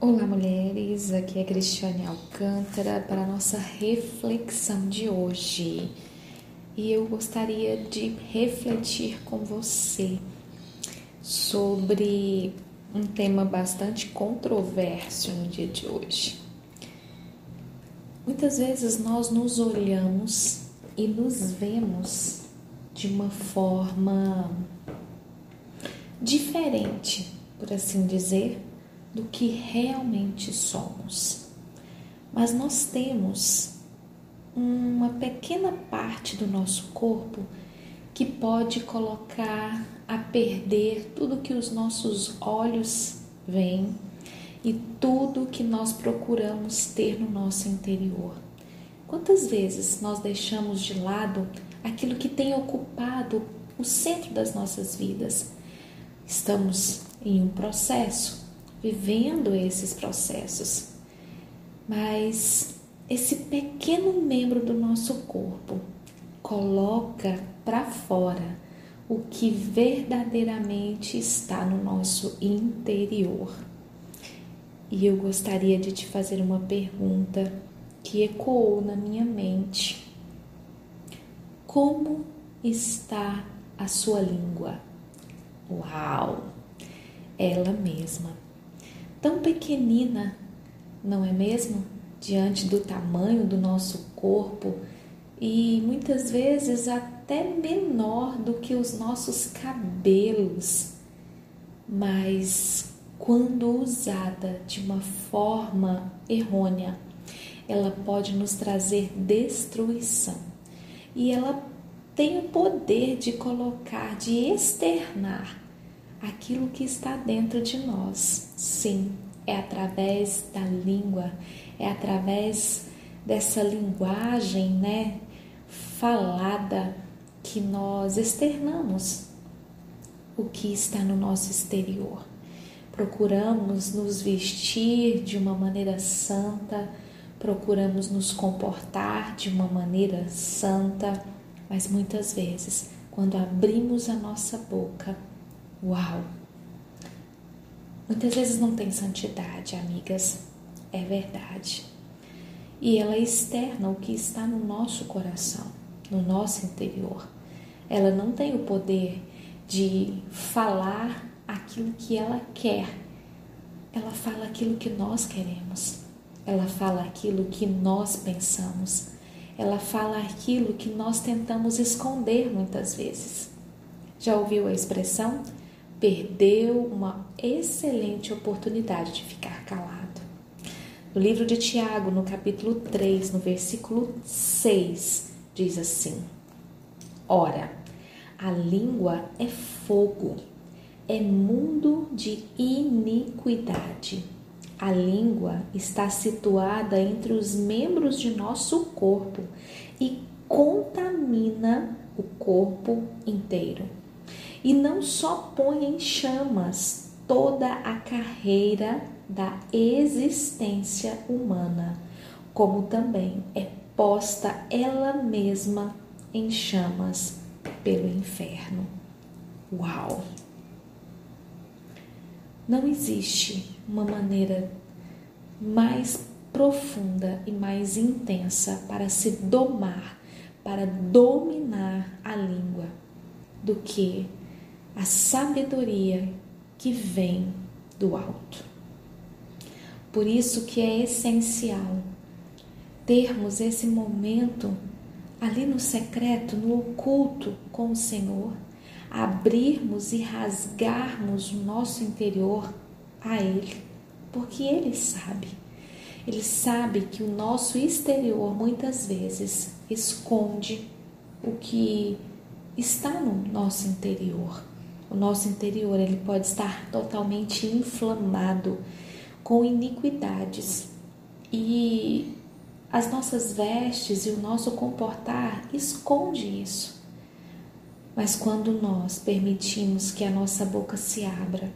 Olá, mulheres. Aqui é Cristiane Alcântara para a nossa reflexão de hoje. E eu gostaria de refletir com você sobre um tema bastante controverso no dia de hoje. Muitas vezes nós nos olhamos e nos vemos de uma forma diferente, por assim dizer, do que realmente somos. Mas nós temos uma pequena parte do nosso corpo que pode colocar a perder tudo que os nossos olhos veem e tudo que nós procuramos ter no nosso interior. Quantas vezes nós deixamos de lado aquilo que tem ocupado o centro das nossas vidas? Estamos em um processo vivendo esses processos. Mas esse pequeno membro do nosso corpo coloca para fora o que verdadeiramente está no nosso interior. E eu gostaria de te fazer uma pergunta que ecoou na minha mente. Como está a sua língua? Uau! Ela mesma tão pequenina, não é mesmo? Diante do tamanho do nosso corpo e muitas vezes até menor do que os nossos cabelos, mas quando usada de uma forma errônea, ela pode nos trazer destruição e ela tem o poder de colocar, de externar aquilo que está dentro de nós. Sim, é através da língua, é através dessa linguagem, né, falada que nós externamos o que está no nosso exterior. Procuramos nos vestir de uma maneira santa, procuramos nos comportar de uma maneira santa, mas muitas vezes, quando abrimos a nossa boca, Uau! Muitas vezes não tem santidade, amigas, é verdade. E ela externa o que está no nosso coração, no nosso interior. Ela não tem o poder de falar aquilo que ela quer. Ela fala aquilo que nós queremos. Ela fala aquilo que nós pensamos. Ela fala aquilo que nós tentamos esconder muitas vezes. Já ouviu a expressão? Perdeu uma excelente oportunidade de ficar calado. No livro de Tiago, no capítulo 3, no versículo 6, diz assim: Ora, a língua é fogo, é mundo de iniquidade. A língua está situada entre os membros de nosso corpo e contamina o corpo inteiro e não só põe em chamas toda a carreira da existência humana, como também é posta ela mesma em chamas pelo inferno. Uau! Não existe uma maneira mais profunda e mais intensa para se domar, para dominar a língua, do que a sabedoria que vem do alto. Por isso que é essencial termos esse momento ali no secreto, no oculto com o Senhor, abrirmos e rasgarmos o nosso interior a Ele, porque Ele sabe. Ele sabe que o nosso exterior muitas vezes esconde o que está no nosso interior. O nosso interior ele pode estar totalmente inflamado com iniquidades e as nossas vestes e o nosso comportar esconde isso. Mas quando nós permitimos que a nossa boca se abra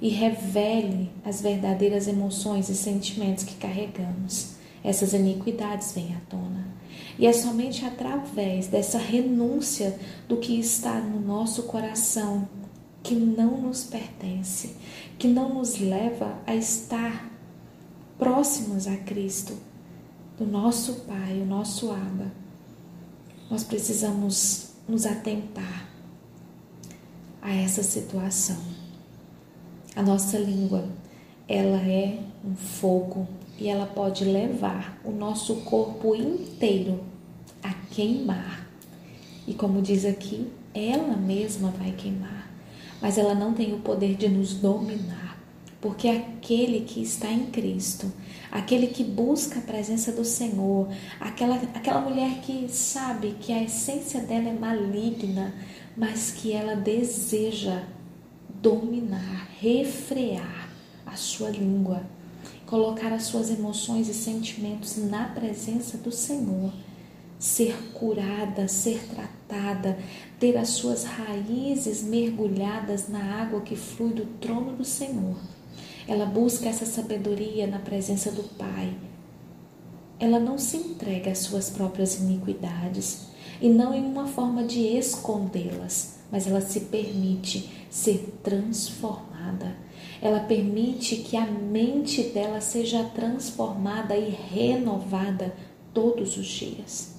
e revele as verdadeiras emoções e sentimentos que carregamos, essas iniquidades vêm à tona. E é somente através dessa renúncia do que está no nosso coração que não nos pertence, que não nos leva a estar próximos a Cristo, do nosso Pai, o nosso Abba. Nós precisamos nos atentar a essa situação. A nossa língua, ela é um fogo e ela pode levar o nosso corpo inteiro a queimar. E como diz aqui, ela mesma vai queimar, mas ela não tem o poder de nos dominar, porque aquele que está em Cristo, aquele que busca a presença do Senhor, aquela, aquela mulher que sabe que a essência dela é maligna, mas que ela deseja dominar, refrear a sua língua, colocar as suas emoções e sentimentos na presença do Senhor ser curada, ser tratada, ter as suas raízes mergulhadas na água que flui do trono do Senhor. Ela busca essa sabedoria na presença do Pai. Ela não se entrega às suas próprias iniquidades e não em uma forma de escondê-las, mas ela se permite ser transformada. Ela permite que a mente dela seja transformada e renovada todos os dias.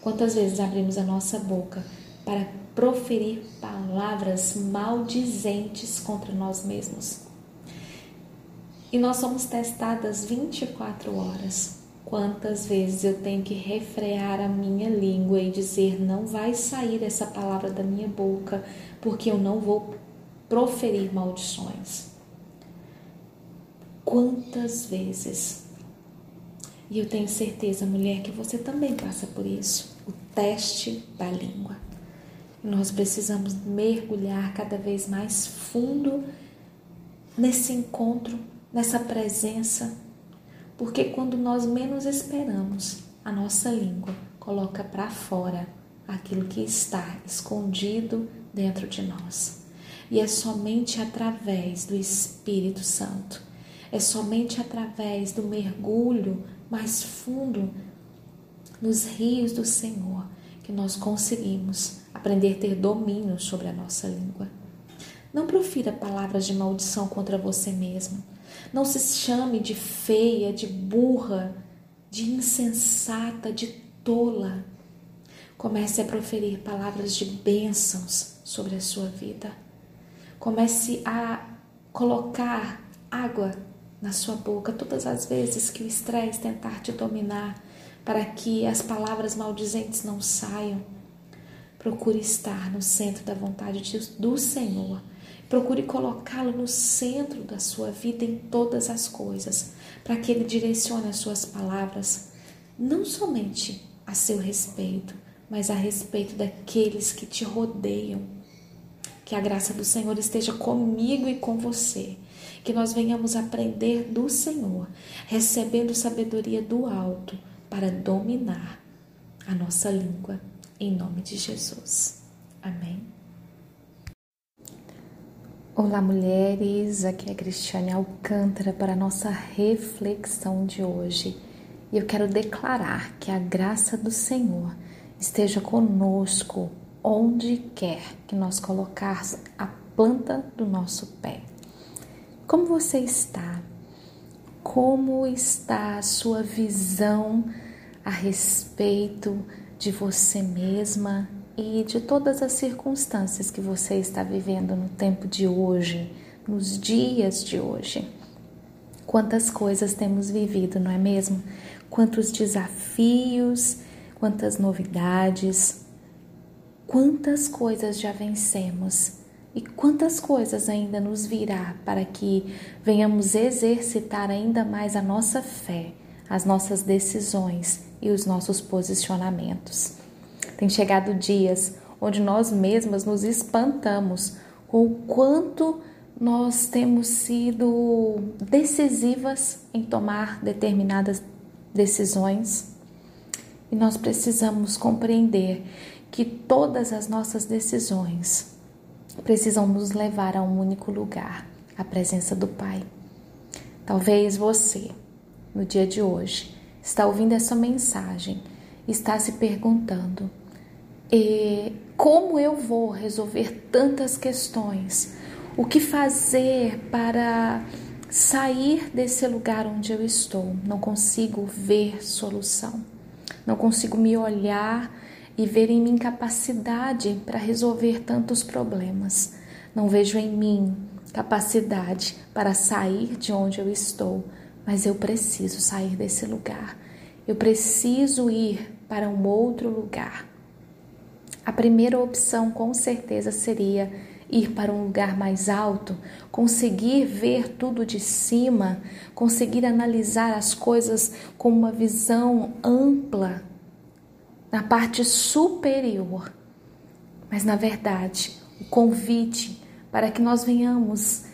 Quantas vezes abrimos a nossa boca para proferir palavras maldizentes contra nós mesmos? E nós somos testadas 24 horas. Quantas vezes eu tenho que refrear a minha língua e dizer: não vai sair essa palavra da minha boca, porque eu não vou proferir maldições? Quantas vezes? E eu tenho certeza, mulher, que você também passa por isso o teste da língua. Nós precisamos mergulhar cada vez mais fundo nesse encontro, nessa presença, porque quando nós menos esperamos, a nossa língua coloca para fora aquilo que está escondido dentro de nós. E é somente através do Espírito Santo, é somente através do mergulho mais fundo nos rios do Senhor que nós conseguimos aprender a ter domínio sobre a nossa língua. Não profira palavras de maldição contra você mesmo. Não se chame de feia, de burra, de insensata, de tola. Comece a proferir palavras de bênçãos sobre a sua vida. Comece a colocar água na sua boca todas as vezes que o estresse tentar te dominar para que as palavras maldizentes não saiam. Procure estar no centro da vontade do Senhor. Procure colocá-lo no centro da sua vida em todas as coisas, para que ele direcione as suas palavras, não somente a seu respeito, mas a respeito daqueles que te rodeiam. Que a graça do Senhor esteja comigo e com você. Que nós venhamos aprender do Senhor, recebendo sabedoria do alto para dominar a nossa língua, em nome de Jesus. Amém. Olá, mulheres. Aqui é a Cristiane Alcântara para a nossa reflexão de hoje. E eu quero declarar que a graça do Senhor esteja conosco onde quer que nós colocarmos a planta do nosso pé. Como você está? Como está a sua visão a respeito de você mesma e de todas as circunstâncias que você está vivendo no tempo de hoje, nos dias de hoje. Quantas coisas temos vivido, não é mesmo? Quantos desafios, quantas novidades, quantas coisas já vencemos e quantas coisas ainda nos virá para que venhamos exercitar ainda mais a nossa fé, as nossas decisões e os nossos posicionamentos. Tem chegado dias onde nós mesmas nos espantamos com o quanto nós temos sido decisivas em tomar determinadas decisões e nós precisamos compreender que todas as nossas decisões precisam nos levar a um único lugar a presença do Pai. Talvez você, no dia de hoje, está ouvindo essa mensagem, está se perguntando: como eu vou resolver tantas questões? O que fazer para sair desse lugar onde eu estou? Não consigo ver solução. Não consigo me olhar e ver em mim capacidade para resolver tantos problemas. Não vejo em mim capacidade para sair de onde eu estou, mas eu preciso sair desse lugar. Eu preciso ir para um outro lugar. A primeira opção, com certeza, seria ir para um lugar mais alto, conseguir ver tudo de cima, conseguir analisar as coisas com uma visão ampla, na parte superior. Mas, na verdade, o convite para que nós venhamos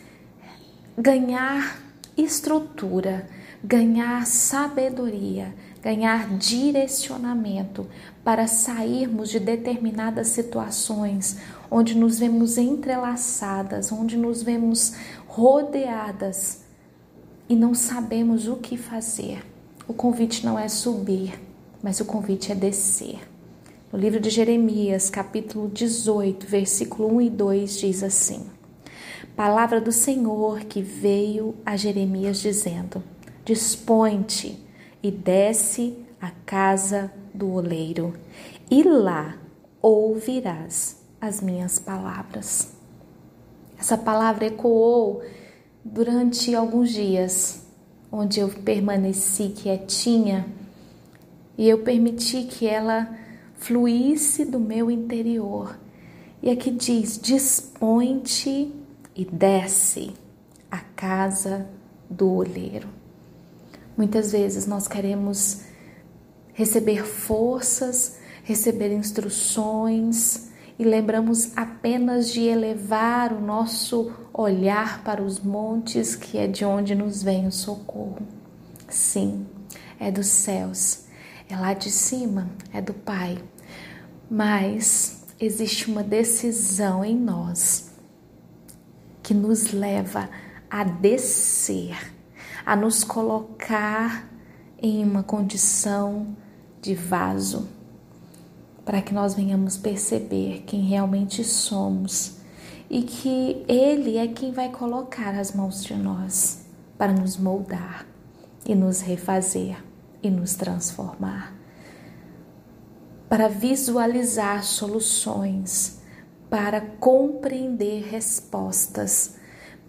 ganhar estrutura, ganhar sabedoria, ganhar direcionamento para sairmos de determinadas situações onde nos vemos entrelaçadas, onde nos vemos rodeadas e não sabemos o que fazer. O convite não é subir, mas o convite é descer. No livro de Jeremias, capítulo 18, versículo 1 e 2 diz assim: Palavra do Senhor que veio a Jeremias dizendo: Dispõe-te e desce à casa do oleiro, e lá ouvirás as minhas palavras. Essa palavra ecoou durante alguns dias, onde eu permaneci quietinha e eu permiti que ela fluísse do meu interior. E aqui diz: dispõe-te e desce à casa do oleiro. Muitas vezes nós queremos receber forças, receber instruções e lembramos apenas de elevar o nosso olhar para os montes, que é de onde nos vem o socorro. Sim, é dos céus, é lá de cima, é do Pai. Mas existe uma decisão em nós que nos leva a descer a nos colocar em uma condição de vaso, para que nós venhamos perceber quem realmente somos e que Ele é quem vai colocar as mãos de nós para nos moldar e nos refazer e nos transformar, para visualizar soluções, para compreender respostas,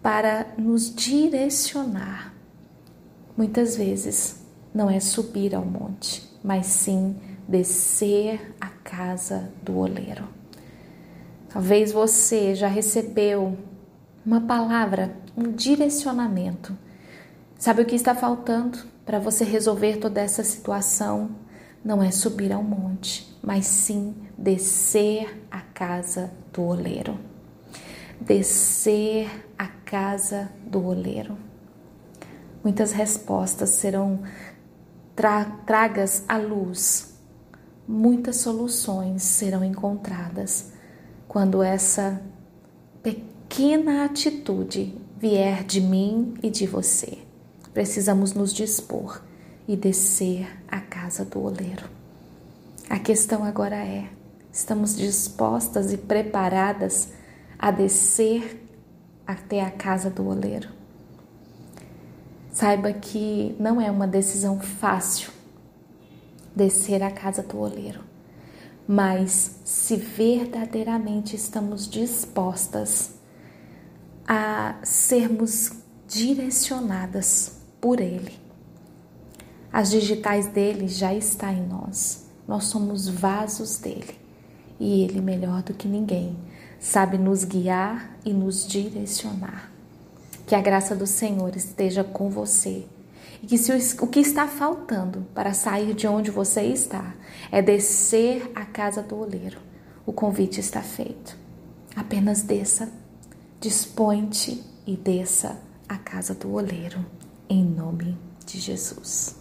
para nos direcionar Muitas vezes não é subir ao monte, mas sim descer à casa do oleiro. Talvez você já recebeu uma palavra, um direcionamento. Sabe o que está faltando para você resolver toda essa situação? Não é subir ao monte, mas sim descer à casa do oleiro. Descer à casa do oleiro. Muitas respostas serão tra tragas à luz. Muitas soluções serão encontradas quando essa pequena atitude vier de mim e de você. Precisamos nos dispor e descer à casa do oleiro. A questão agora é: estamos dispostas e preparadas a descer até a casa do oleiro? Saiba que não é uma decisão fácil descer à casa do oleiro, mas se verdadeiramente estamos dispostas a sermos direcionadas por Ele, as digitais dele já está em nós. Nós somos vasos dele e ele melhor do que ninguém sabe nos guiar e nos direcionar. Que a graça do Senhor esteja com você. E que se o, que está faltando para sair de onde você está é descer à casa do oleiro, o convite está feito. Apenas desça, dispõe-te e desça à casa do oleiro, em nome de Jesus.